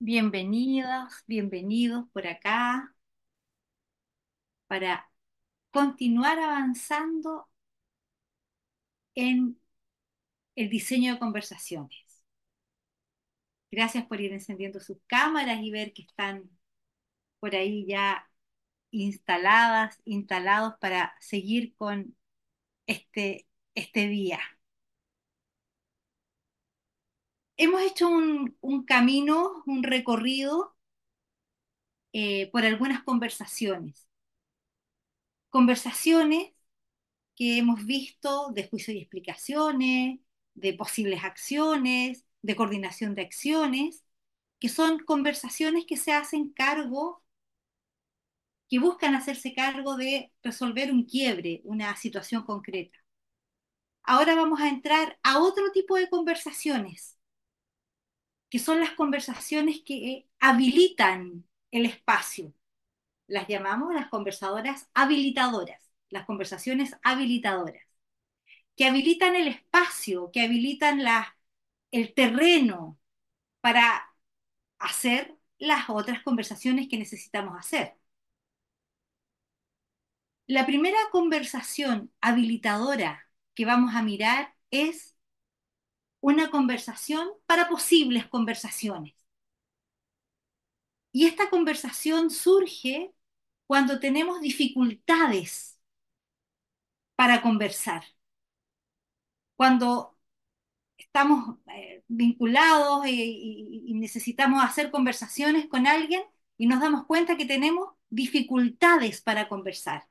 Bienvenidos, bienvenidos por acá para continuar avanzando en el diseño de conversaciones. Gracias por ir encendiendo sus cámaras y ver que están por ahí ya instaladas, instalados para seguir con este, este día. Hemos hecho un, camino, un recorrido eh, por algunas conversaciones. Conversaciones que hemos visto de juicio y explicaciones, de posibles acciones, de coordinación de acciones, que son conversaciones que se hacen cargo, que buscan hacerse cargo de resolver un quiebre, una situación concreta. Ahora vamos a entrar a otro tipo de conversaciones, que son las conversaciones que habilitan el espacio. Las llamamos las conversadoras habilitadoras, las conversaciones habilitadoras, que habilitan el espacio, que habilitan la, el terreno para hacer las otras conversaciones que necesitamos hacer. La primera conversación habilitadora que vamos a mirar es una conversación para posibles conversaciones. Y esta conversación surge cuando tenemos dificultades para conversar. Cuando estamos eh, vinculados y, y necesitamos hacer conversaciones con alguien y nos damos cuenta que tenemos dificultades para conversar.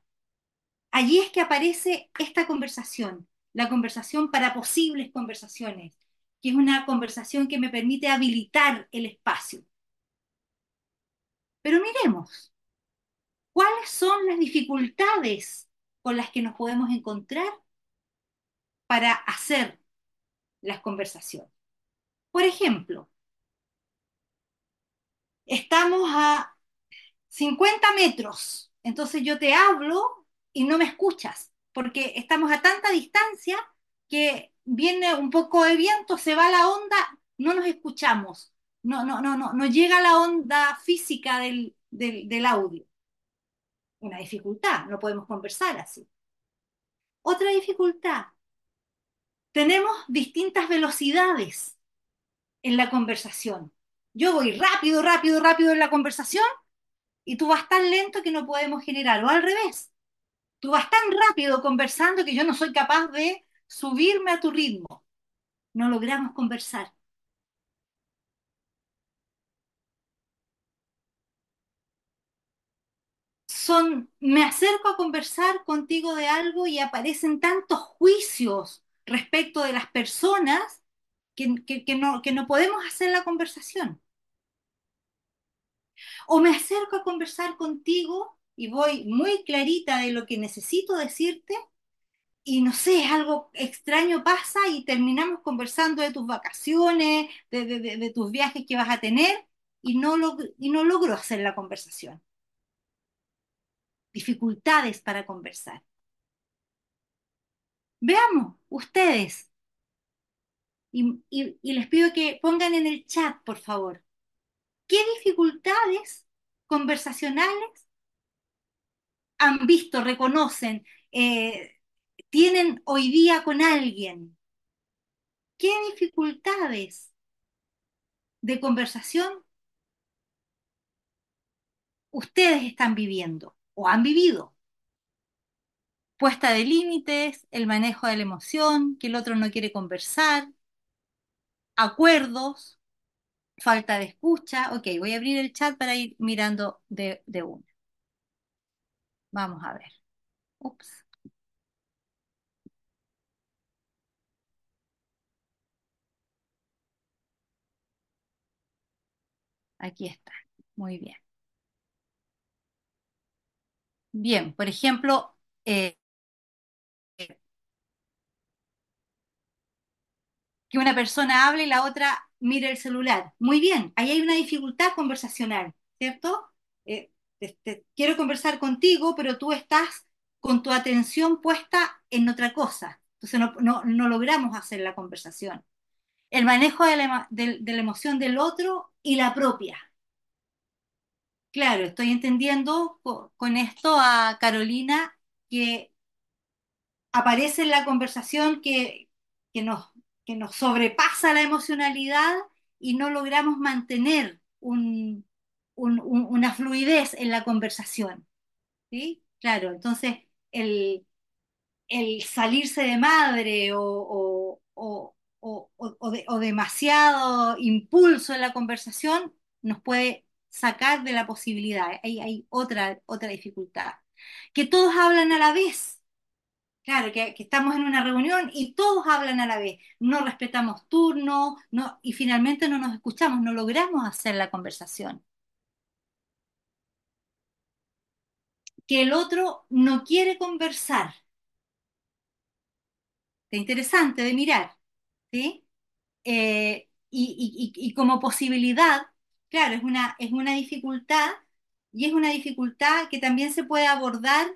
Allí es que aparece esta conversación, la conversación para posibles conversaciones, que es una conversación que me permite habilitar el espacio. Pero miremos, ¿cuáles son las dificultades con las que nos podemos encontrar para hacer las conversaciones? Por ejemplo, estamos a 50 metros, entonces yo te hablo y no me escuchas, porque estamos a tanta distancia que viene un poco de viento, se va la onda, no nos escuchamos, no, no, no, no, no llega la onda física del, del, del audio. Una dificultad, no podemos conversar así. Otra dificultad, tenemos distintas velocidades en la conversación. Yo voy rápido, rápido, rápido en la conversación y tú vas tan lento que no podemos generar, o al revés. Tú vas tan rápido conversando que yo no soy capaz de subirme a tu ritmo. No logramos conversar. Son, me acerco a conversar contigo de algo y aparecen tantos juicios respecto de las personas que, que, no, que no podemos hacer la conversación. O me acerco a conversar contigo y voy muy clarita de lo que necesito decirte y no sé, algo extraño pasa y terminamos conversando de tus vacaciones, de, de, de, tus viajes que vas a tener y no, y no logro hacer la conversación. Dificultades para conversar. Veamos, ustedes, y, y, y les pido que pongan en el chat, por favor, ¿qué dificultades conversacionales han visto, reconocen, eh, tienen hoy día con alguien? ¿Qué dificultades de conversación ustedes están viviendo o han vivido? Puesta de límites, el manejo de la emoción, que el otro no quiere conversar, acuerdos, falta de escucha. Ok, voy a abrir el chat para ir mirando de, de una. Vamos a ver. Ups. Aquí está. Muy bien. Bien, por ejemplo, eh, que una persona hable y la otra mire el celular. Muy bien, ahí hay una dificultad conversacional, ¿cierto? Eh, quiero conversar contigo, pero tú estás con tu atención puesta en otra cosa. Entonces no, no logramos hacer la conversación. El manejo de la, de- la emoción del otro y la propia. Claro, estoy entendiendo co- con esto a Carolina que aparece en la conversación que, que nos, que nos sobrepasa la emocionalidad y no logramos mantener un- un- un- una fluidez en la conversación, ¿sí? Claro, entonces el, el salirse de madre o- o- o- o de- o demasiado impulso en la conversación nos puede sacar de la posibilidad. Hay, hay otra, otra dificultad. Que todos hablan a la vez. Claro, que, estamos en una reunión y todos hablan a la vez. No respetamos turno, no, y finalmente no nos escuchamos, no logramos hacer la conversación. Que el otro no quiere conversar. Qué interesante de mirar, ¿sí? Eh, y, y- y- como posibilidad, claro, es una, es una dificultad y es una dificultad que también se puede abordar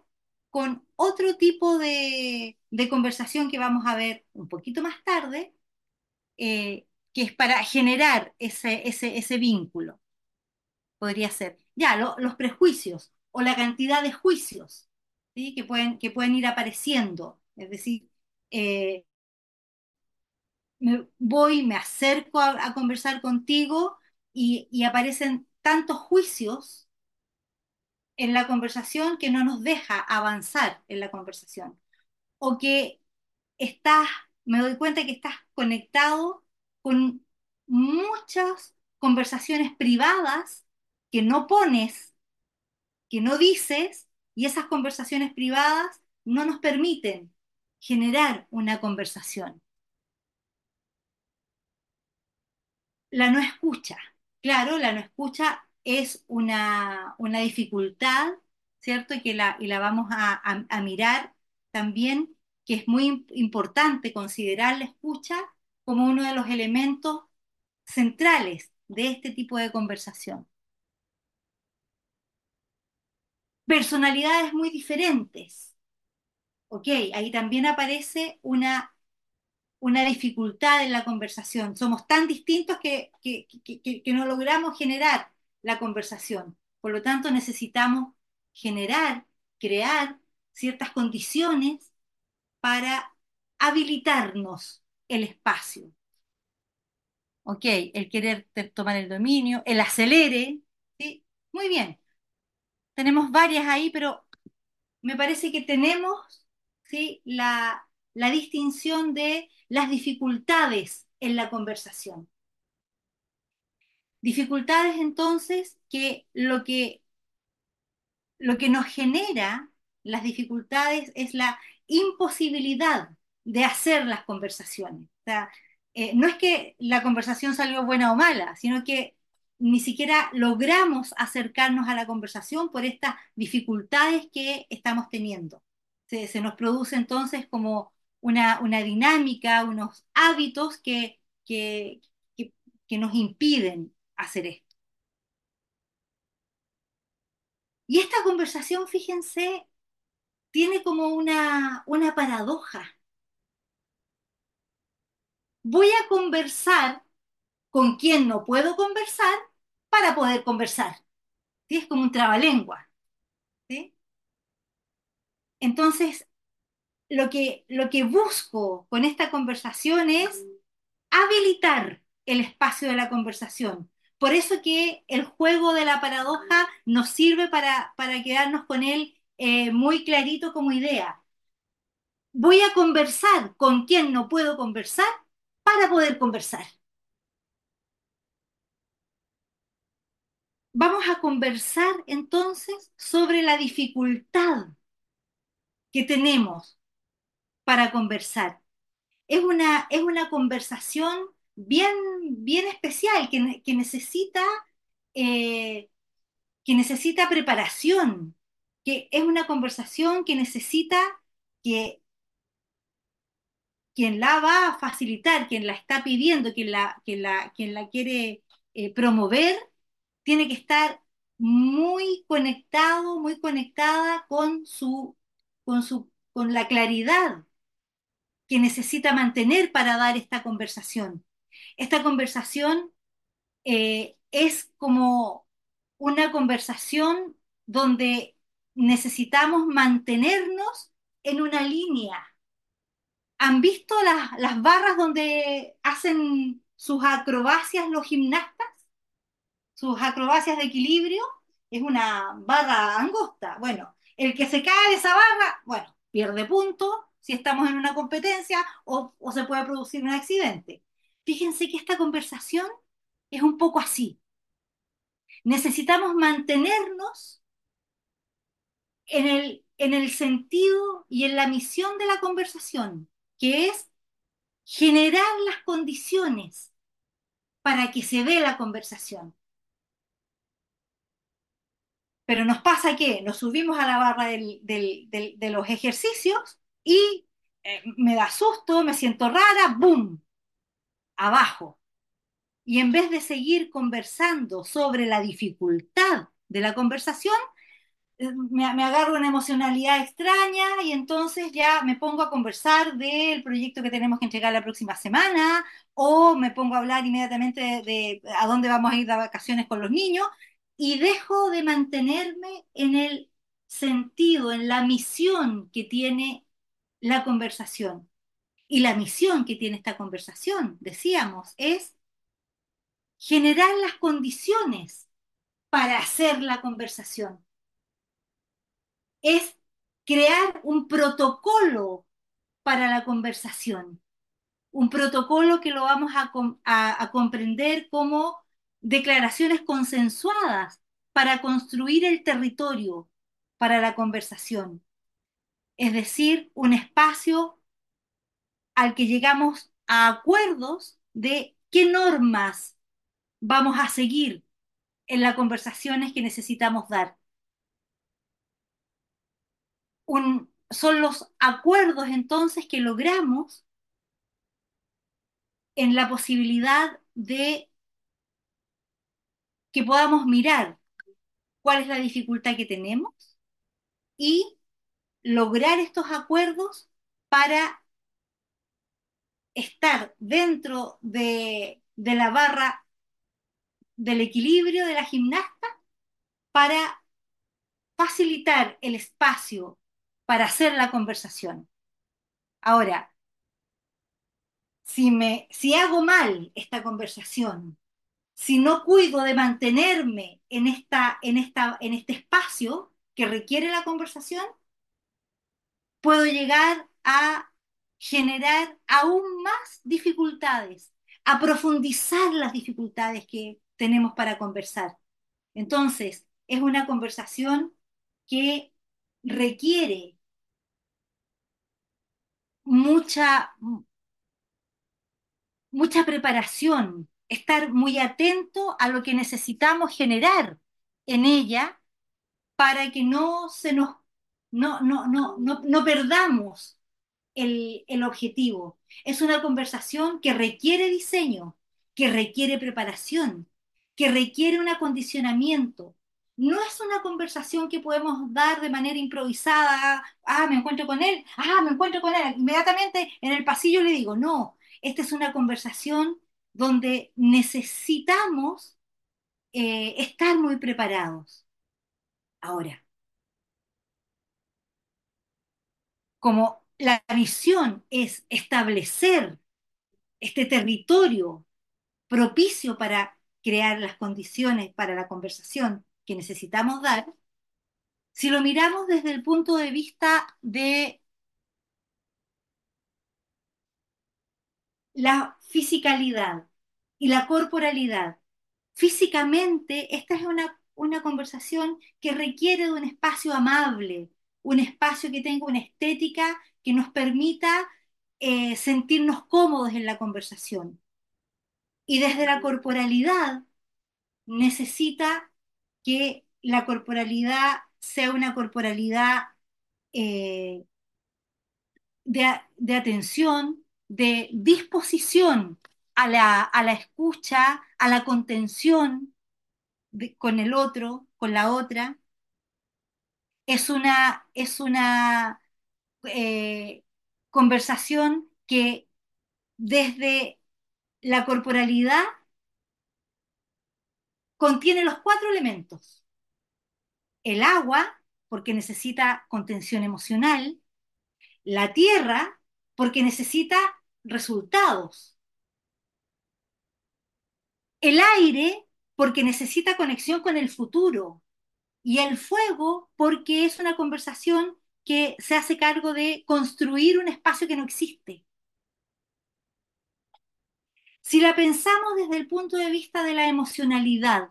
con otro tipo de, de conversación que vamos a ver un poquito más tarde, eh, que es para generar ese, ese, ese vínculo, podría ser. Ya, lo- los prejuicios o la cantidad de juicios, ¿sí? que pueden, que pueden ir apareciendo, es decir, eh, me voy, me acerco a, conversar contigo y, y aparecen tantos juicios en la conversación que no nos deja avanzar en la conversación. O que estás, me doy cuenta que estás conectado con muchas conversaciones privadas que no pones, que no dices, y esas conversaciones privadas no nos permiten generar una conversación. La no escucha. Claro, la no escucha es una, una dificultad, ¿cierto? Y que la, y la vamos a, a- mirar también, que es muy im- importante considerar la escucha como uno de los elementos centrales de este tipo de conversación. Personalidades muy diferentes, ¿ok? Ahí también aparece una una dificultad en la conversación. Somos tan distintos que, que, que- no logramos generar la conversación. Por lo tanto, necesitamos generar, crear ciertas condiciones para habilitarnos el espacio. ¿Ok? El querer tomar el dominio, el acelere, ¿sí? Muy bien. Tenemos varias ahí, pero me parece que tenemos ¿sí? la, la distinción de las dificultades en la conversación. Dificultades entonces que lo que, lo que nos genera las dificultades es la imposibilidad de hacer las conversaciones. Eh, no es que la conversación salió buena o mala, sino que ni siquiera logramos acercarnos a la conversación por estas dificultades que estamos teniendo. Se nos produce entonces como una, una dinámica, unos hábitos que, que, que, nos impiden hacer esto. Y esta conversación, fíjense, tiene como una, una paradoja. Voy a conversar con quien no puedo conversar para poder conversar. Es como un trabalengua. ¿sí? Entonces, lo que, lo que busco con esta conversación es habilitar el espacio de la conversación. Por eso que el juego de la paradoja nos sirve para, para quedarnos con él eh, muy clarito como idea. Voy a conversar con quien no puedo conversar para poder conversar. Vamos a conversar entonces sobre la dificultad que tenemos para conversar. Es una, es una conversación bien, bien especial que, que necesita, eh, que necesita preparación, que es una conversación que necesita que quien la va a facilitar, quien la está pidiendo, quien la, quien la, quien la quiere eh, promover, tiene que estar muy conectado, muy conectada con su, con su, con la claridad que necesita mantener para dar esta conversación. Esta conversación eh, es como una conversación donde necesitamos mantenernos en una línea. ¿Han visto las, las barras donde hacen sus acrobacias los gimnastas? Sus acrobacias de equilibrio. Es una barra angosta. Bueno, el que se cae de esa barra, bueno, pierde punto si estamos en una competencia o, se puede producir un accidente. Fíjense que esta conversación es un poco así. Necesitamos mantenernos en el, en el sentido y en la misión de la conversación, que es generar las condiciones para que se dé la conversación. Pero nos pasa que nos subimos a la barra de los ejercicios y eh, me da susto, me siento rara, ¡boom! Abajo. Y en vez de seguir conversando sobre la dificultad de la conversación, eh, me, agarro una emocionalidad extraña y entonces ya me pongo a conversar del proyecto que tenemos que entregar la próxima semana o me pongo a hablar inmediatamente de, de a dónde vamos a ir de vacaciones con los niños y dejo de mantenerme en el sentido, en la misión que tiene la conversación. Y la misión que tiene esta conversación, decíamos, es generar las condiciones para hacer la conversación. Es crear un protocolo para la conversación. Un protocolo que lo vamos a, a, comprender como declaraciones consensuadas para construir el territorio para la conversación. Es decir, un espacio al que llegamos a acuerdos de qué normas vamos a seguir en las conversaciones que necesitamos dar. Son los acuerdos entonces que logramos en la posibilidad de que podamos mirar cuál es la dificultad que tenemos y lograr estos acuerdos para estar dentro de, de la barra del equilibrio de la gimnasta para facilitar el espacio para hacer la conversación. Ahora, si, me, si hago mal esta conversación, si no cuido de mantenerme en, esta, en, esta, en este espacio que requiere la conversación, puedo llegar a generar aún más dificultades, a profundizar las dificultades que tenemos para conversar. Entonces, es una conversación que requiere mucha, mucha preparación, estar muy atento a lo que necesitamos generar en ella para que no se nos no, no, no, no, no perdamos el, el objetivo. Es una conversación que requiere diseño, que requiere preparación, que requiere un acondicionamiento. No es una conversación que podemos dar de manera improvisada, ah, me encuentro con él, ah, me encuentro con él, inmediatamente en el pasillo le digo, no, esta es una conversación donde necesitamos eh, estar muy preparados. Ahora, como la visión es establecer este territorio propicio para crear las condiciones para la conversación que necesitamos dar, si lo miramos desde el punto de vista de la fisicalidad y la corporalidad, físicamente esta es una, una conversación que requiere de un espacio amable, un espacio que tenga una estética que nos permita eh, sentirnos cómodos en la conversación. Y desde la corporalidad necesita que la corporalidad sea una corporalidad eh, de, de, atención, de disposición a la, a la escucha, a la contención de, con el otro, con la otra. Es una, es una eh, conversación que desde la corporalidad contiene los cuatro elementos. El agua, porque necesita contención emocional. La tierra, porque necesita resultados. El aire, porque necesita conexión con el futuro. Y el fuego, porque es una conversación que se hace cargo de construir un espacio que no existe. Si la pensamos desde el punto de vista de la emocionalidad,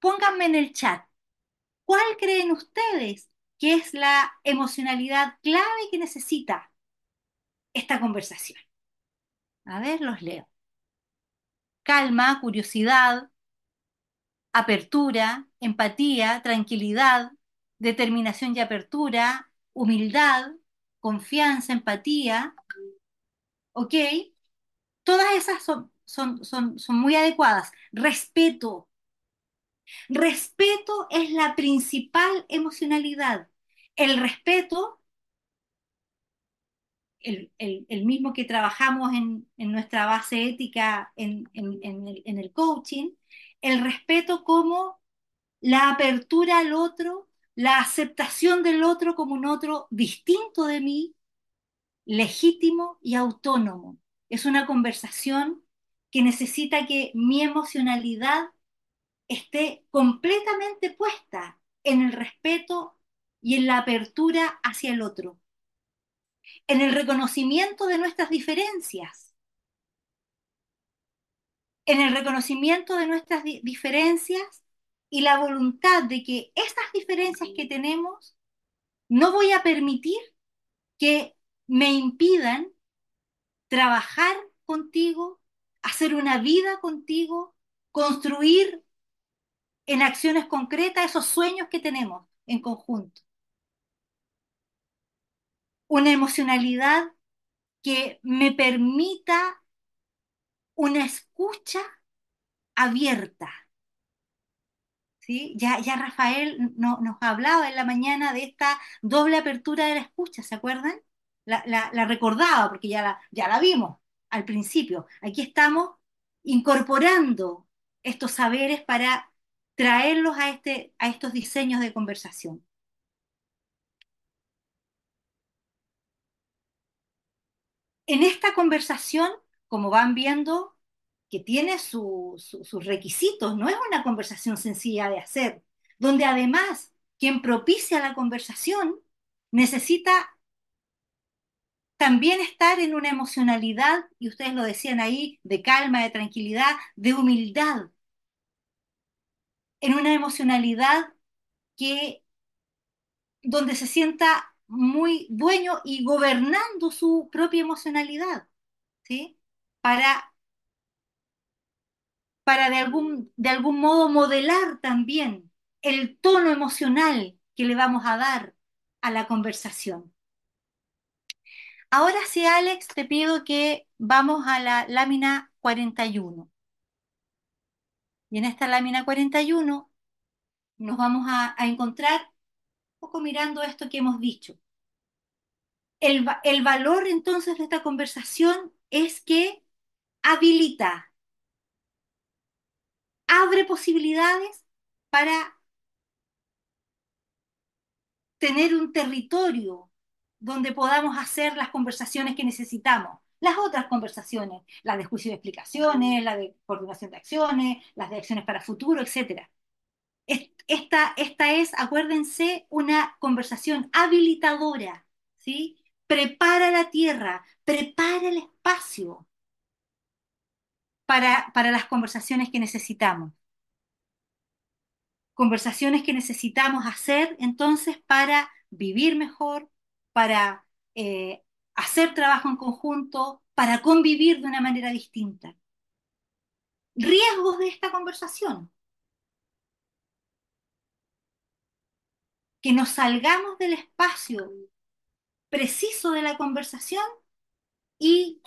pónganme en el chat, ¿cuál creen ustedes que es la emocionalidad clave que necesita esta conversación? A ver, los leo. Calma, curiosidad, apertura, empatía, tranquilidad, determinación y apertura, humildad, confianza, empatía. ¿Ok? Todas esas son, son, son, son muy adecuadas. Respeto. Respeto es la principal emocionalidad. El respeto, el, mismo que trabajamos en, nuestra base ética en, en el coaching, el respeto como la apertura al otro, la aceptación del otro como un otro distinto de mí, legítimo y autónomo. Es una conversación que necesita que mi emocionalidad esté completamente puesta en el respeto y en la apertura hacia el otro, en el reconocimiento de nuestras diferencias en el reconocimiento de nuestras diferencias y la voluntad de que estas diferencias que tenemos no voy a permitir que me impidan trabajar contigo, hacer una vida contigo, construir en acciones concretas esos sueños que tenemos en conjunto. Una emocionalidad que me permita una escucha abierta. Ya, ya Rafael nos hablaba en la mañana de esta doble apertura de la escucha, ¿se acuerdan? La, recordaba porque ya la, ya la vimos al principio. Aquí estamos incorporando estos saberes para traerlos a, este, a estos diseños de conversación. En esta conversación como van viendo, que tiene sus requisitos, no es una conversación sencilla de hacer, donde además quien propicia la conversación necesita también estar en una emocionalidad, y ustedes lo decían ahí, de calma, de tranquilidad, de humildad, en una emocionalidad que donde se sienta muy dueño y gobernando su propia emocionalidad, ¿sí? para, para de, algún, de algún modo modelar también el tono emocional que le vamos a dar a la conversación. Ahora sí, Alex, te pido que vamos a la lámina 41. Y en esta lámina 41 nos vamos a, encontrar un poco mirando esto que hemos dicho. El, el valor entonces de esta conversación es que habilita, abre posibilidades para tener un territorio donde podamos hacer las conversaciones que necesitamos. Las otras conversaciones, las de juicio de explicaciones, la de coordinación de acciones, las de acciones para futuro, etc. Esta, esta es, acuérdense, una conversación habilitadora, ¿sí? Prepara la tierra, prepara el espacio para, las conversaciones que necesitamos. Conversaciones que necesitamos hacer entonces para vivir mejor, para eh, hacer trabajo en conjunto, para convivir de una manera distinta. Riesgos de esta conversación. Que nos salgamos del espacio preciso de la conversación y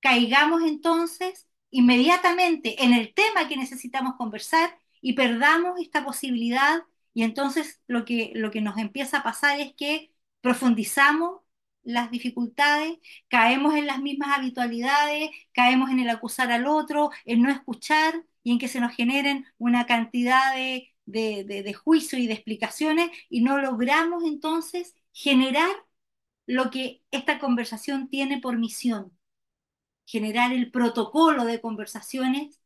caigamos entonces inmediatamente en el tema que necesitamos conversar y perdamos esta posibilidad. Y entonces lo que, lo que nos empieza a pasar es que profundizamos las dificultades, caemos en las mismas habitualidades, caemos en el acusar al otro, en no escuchar y en que se nos generen una cantidad de, de, de, de juicio y de explicaciones y no logramos entonces generar lo que esta conversación tiene por misión, generar el protocolo de conversaciones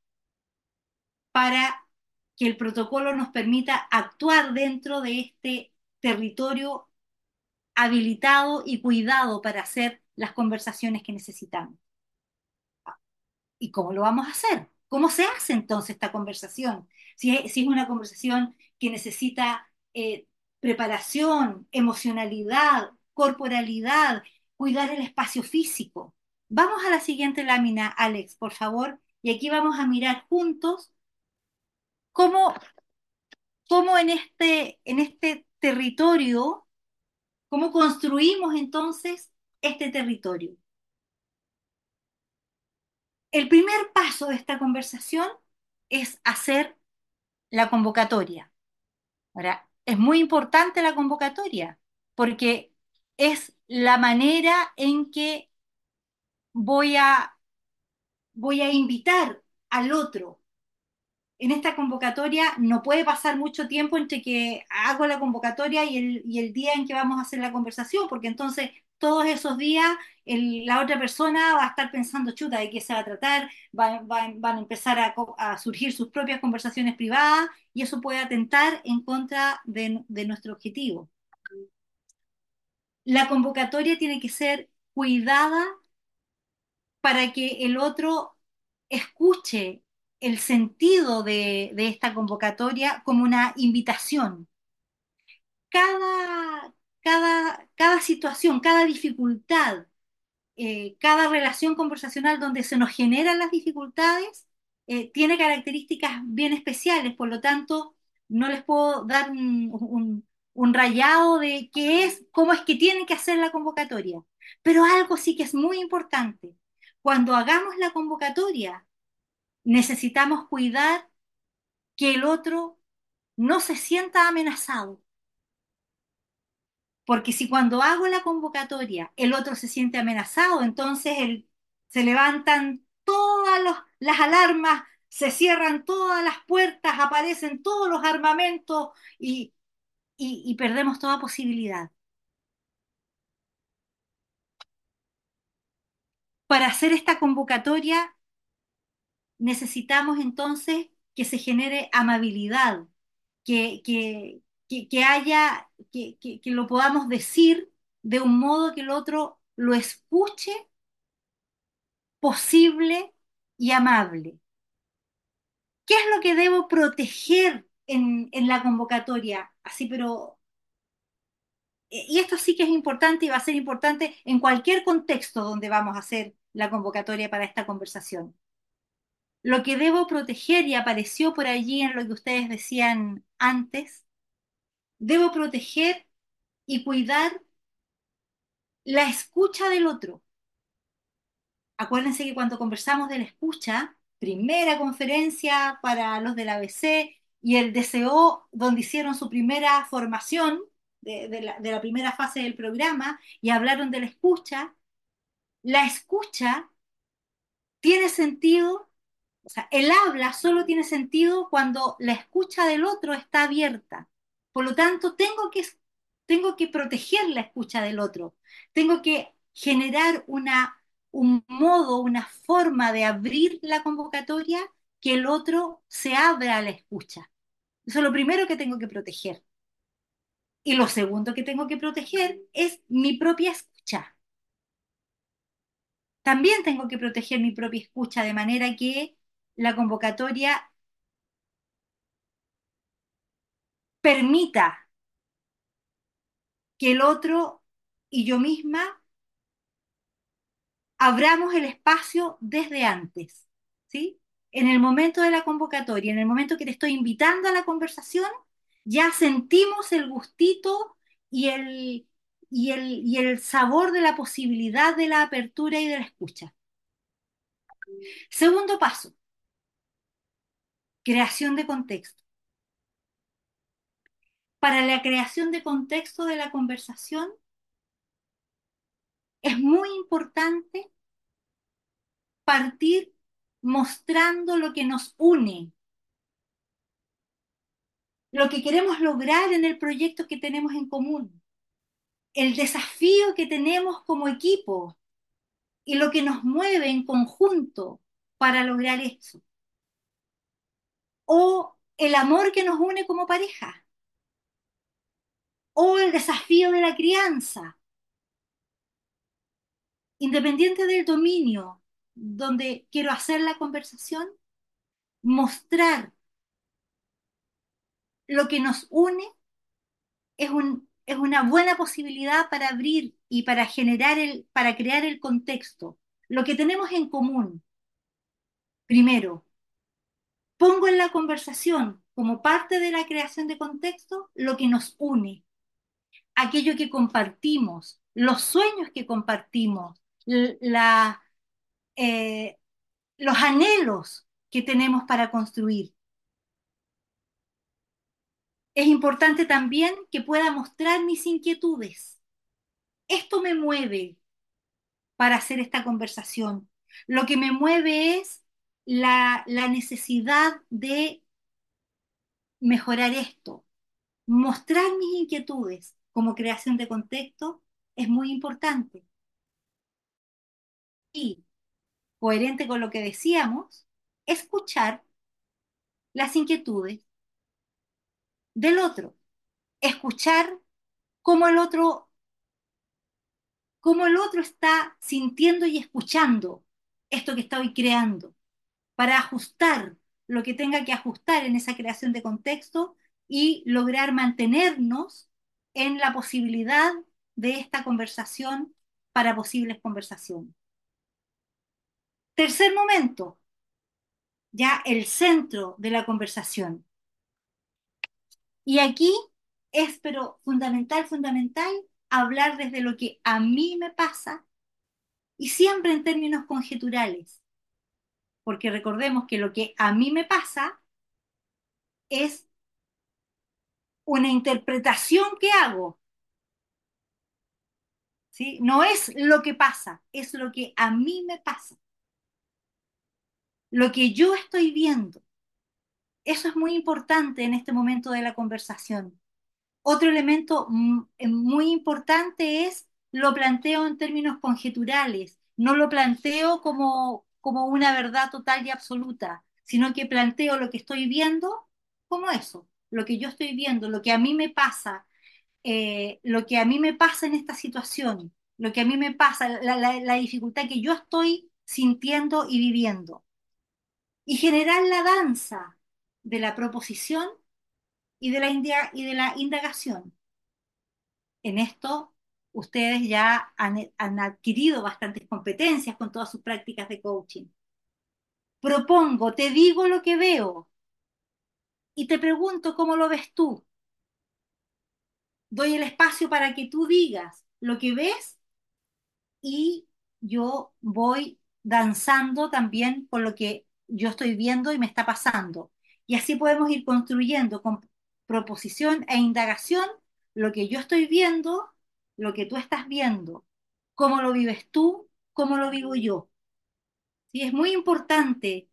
para que el protocolo nos permita actuar dentro de este territorio habilitado y cuidado para hacer las conversaciones que necesitamos. ¿Y cómo lo vamos a hacer? ¿Cómo se hace entonces esta conversación? Si es, una conversación que necesita eh, preparación, emocionalidad, corporalidad, cuidar el espacio físico. Vamos a la siguiente lámina, Alex, por favor, y aquí vamos a mirar juntos cómo, cómo en, este, en este territorio, cómo construimos entonces este territorio. El primer paso de esta conversación es hacer la convocatoria. Ahora, es muy importante la convocatoria porque es la manera en que voy a, voy a invitar al otro. En esta convocatoria no puede pasar mucho tiempo entre que hago la convocatoria y el, y el día en que vamos a hacer la conversación, porque entonces todos esos días la otra persona va a estar pensando, chuta, de qué se va a tratar, va, van a empezar a, a, surgir sus propias conversaciones privadas y eso puede atentar en contra de, de nuestro objetivo. La convocatoria tiene que ser cuidada para que el otro escuche el sentido de, esta convocatoria como una invitación. Cada, cada, situación, cada dificultad, eh, cada relación conversacional donde se nos generan las dificultades, eh, tiene características bien especiales, por lo tanto, no les puedo dar un, un, un, rayado de qué es, cómo es que tienen que hacer la convocatoria. Pero algo sí que es muy importante. Cuando hagamos la convocatoria, necesitamos cuidar que el otro no se sienta amenazado, porque si cuando hago la convocatoria el otro se siente amenazado, entonces se levantan todas las alarmas, se cierran todas las puertas, aparecen todos los armamentos y perdemos toda posibilidad. Para hacer esta convocatoria necesitamos entonces que se genere amabilidad, que, que, que, haya, que, que lo podamos decir de un modo que el otro lo escuche posible y amable. ¿Qué es lo que debo proteger en, en, la convocatoria? Así, pero... Y esto sí que es importante y va a ser importante en cualquier contexto donde vamos a hacer la convocatoria para esta conversación. Lo que debo proteger, y apareció por allí en lo que ustedes decían antes, debo proteger y cuidar la escucha del otro. Acuérdense que cuando conversamos de la escucha, primera conferencia para los del ABC y el DCO, donde hicieron su primera formación de, la primera fase del programa y hablaron de la escucha, la escucha tiene sentido, o sea, el habla solo tiene sentido cuando la escucha del otro está abierta. Por lo tanto, tengo que, tengo que proteger la escucha del otro, tengo que generar una, un modo, una forma de abrir la convocatoria que el otro se abra a la escucha. Eso es lo primero que tengo que proteger. Y lo segundo que tengo que proteger es mi propia escucha. También tengo que proteger mi propia escucha de manera que la convocatoria permita que el otro y yo misma abramos el espacio desde antes, ¿sí? En el momento de la convocatoria, en el momento que te estoy invitando a la conversación, ya sentimos el gustito y el, y el, y el sabor de la posibilidad de la apertura y de la escucha. Segundo paso, creación de contexto para la creación de contexto de la conversación, es muy importante partir mostrando lo que nos une, lo que queremos lograr en el proyecto que tenemos en común, el desafío que tenemos como equipo y lo que nos mueve en conjunto para lograr eso. O el amor que nos une como pareja. O el desafío de la crianza. Independiente del dominio donde quiero hacer la conversación, mostrar lo que nos une es, un, es una buena posibilidad para abrir y para generar el, para crear el contexto, lo que tenemos en común. Primero, pongo en la conversación como parte de la creación de contexto lo que nos une, aquello que compartimos, los sueños que compartimos, la, eh, los anhelos que tenemos para construir. Es importante también que pueda mostrar mis inquietudes. Esto me mueve para hacer esta conversación. Lo que me mueve es la, necesidad de mejorar esto. Mostrar mis inquietudes como creación de contexto es muy importante. Y, coherente con lo que decíamos, escuchar las inquietudes del otro, escuchar cómo el otro, cómo el otro está sintiendo y escuchando esto que estoy creando, para ajustar lo que tenga que ajustar en esa creación de contexto y lograr mantenernos en la posibilidad de esta conversación para posibles conversaciones. Tercer momento, ya el centro de la conversación. Y aquí es, pero fundamental, fundamental, hablar desde lo que a mí me pasa y siempre en términos conjeturales. Porque recordemos que lo que a mí me pasa es una interpretación que hago. ¿Sí? No es lo que pasa, es lo que a mí me pasa. Lo que yo estoy viendo. Eso es muy importante en este momento de la conversación. Otro elemento eh, muy importante es lo planteo en términos conjeturales, no lo planteo como, como una verdad total y absoluta, sino que planteo lo que estoy viendo como eso, lo que yo estoy viendo, lo que a mí me pasa, eh, lo que a mí me pasa en esta situación, lo que a mí me pasa, la dificultad que yo estoy sintiendo y viviendo. Y generar la danza de la proposición y de la, indagación. En esto ustedes ya han, han adquirido bastantes competencias con todas sus prácticas de coaching. Propongo, te digo lo que veo y te pregunto cómo lo ves tú. Doy el espacio para que tú digas lo que ves y yo voy danzando también con lo que yo estoy viendo y me está pasando. Y así podemos ir construyendo con proposición e indagación lo que yo estoy viendo, lo que tú estás viendo, cómo lo vives tú, cómo lo vivo yo. ¿Sí? Es muy importante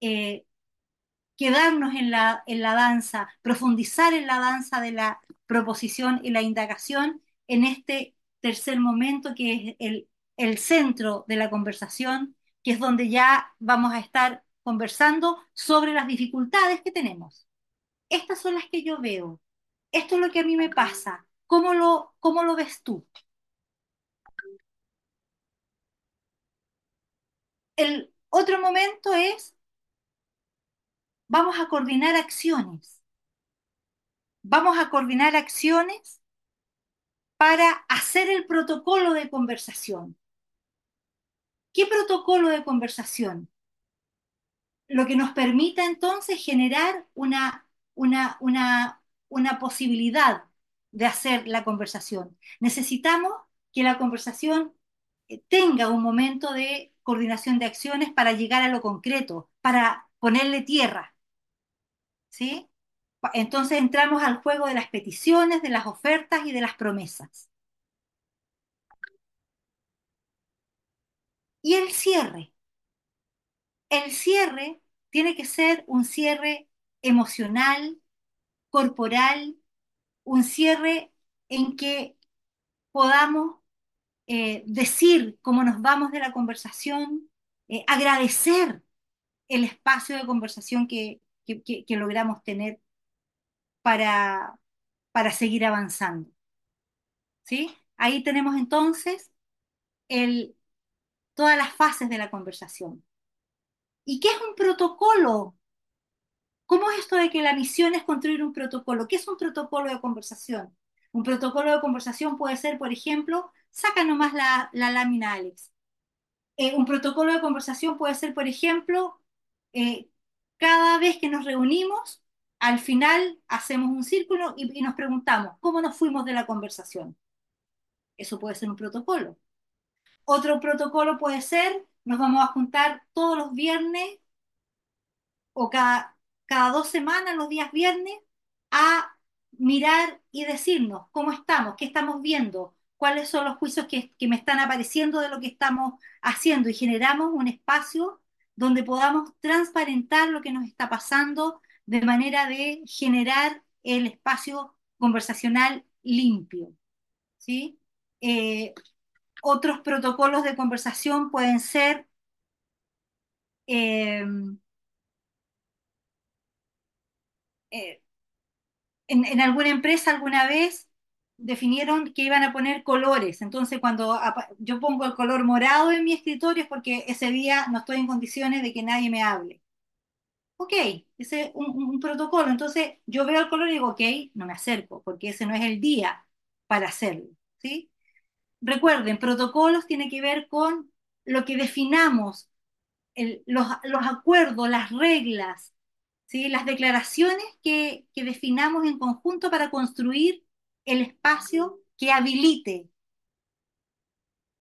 eh, quedarnos en la, en la danza, profundizar en la danza de la proposición y la indagación en este tercer momento que es el, el centro de la conversación, que es donde ya vamos a estar conversando sobre las dificultades que tenemos. Estas son las que yo veo. Esto es lo que a mí me pasa. ¿Cómo lo, cómo lo ves tú? El otro momento es, vamos a coordinar acciones. Vamos a coordinar acciones para hacer el protocolo de conversación. ¿Qué protocolo de conversación? Lo que nos permita entonces generar una, una, una, una posibilidad de hacer la conversación. Necesitamos que la conversación eh, tenga un momento de coordinación de acciones para llegar a lo concreto, para ponerle tierra. ¿Sí? Entonces entramos al juego de las peticiones, de las ofertas y de las promesas. Y el cierre. El cierre tiene que ser un cierre emocional, corporal, un cierre en que podamos eh, decir cómo nos vamos de la conversación, eh, agradecer el espacio de conversación que, logramos tener para, para seguir avanzando. ¿sí? Ahí tenemos entonces todas las fases de la conversación. ¿Y qué es un protocolo? ¿Cómo es esto de que la misión es construir un protocolo? ¿Qué es un protocolo de conversación? Un protocolo de conversación puede ser, por ejemplo, saca nomás la, la lámina, Alex. Eh, un protocolo de conversación puede ser, por ejemplo, eh, cada vez que nos reunimos, al final hacemos un círculo y, y nos preguntamos, ¿cómo nos fuimos de la conversación? Eso puede ser un protocolo. Otro protocolo puede ser, nos vamos a juntar todos los viernes o cada, cada dos semanas, los días viernes, a mirar y decirnos cómo estamos, qué estamos viendo, cuáles son los juicios que, que me están apareciendo de lo que estamos haciendo y generamos un espacio donde podamos transparentar lo que nos está pasando de manera de generar el espacio conversacional limpio, ¿sí? Eh, otros protocolos de conversación pueden ser eh, eh, en, alguna empresa alguna vez definieron que iban a poner colores. Entonces, cuando yo pongo el color morado en mi escritorio es porque ese día no estoy en condiciones de que nadie me hable. Ok, ese es un, un- un protocolo. Entonces, yo veo el color y digo, ok, no me acerco, porque ese no es el día para hacerlo. ¿sí? Recuerden, protocolos tiene que ver con lo que definamos los, acuerdos, las reglas, ¿sí? las declaraciones que definamos en conjunto para construir el espacio que habilite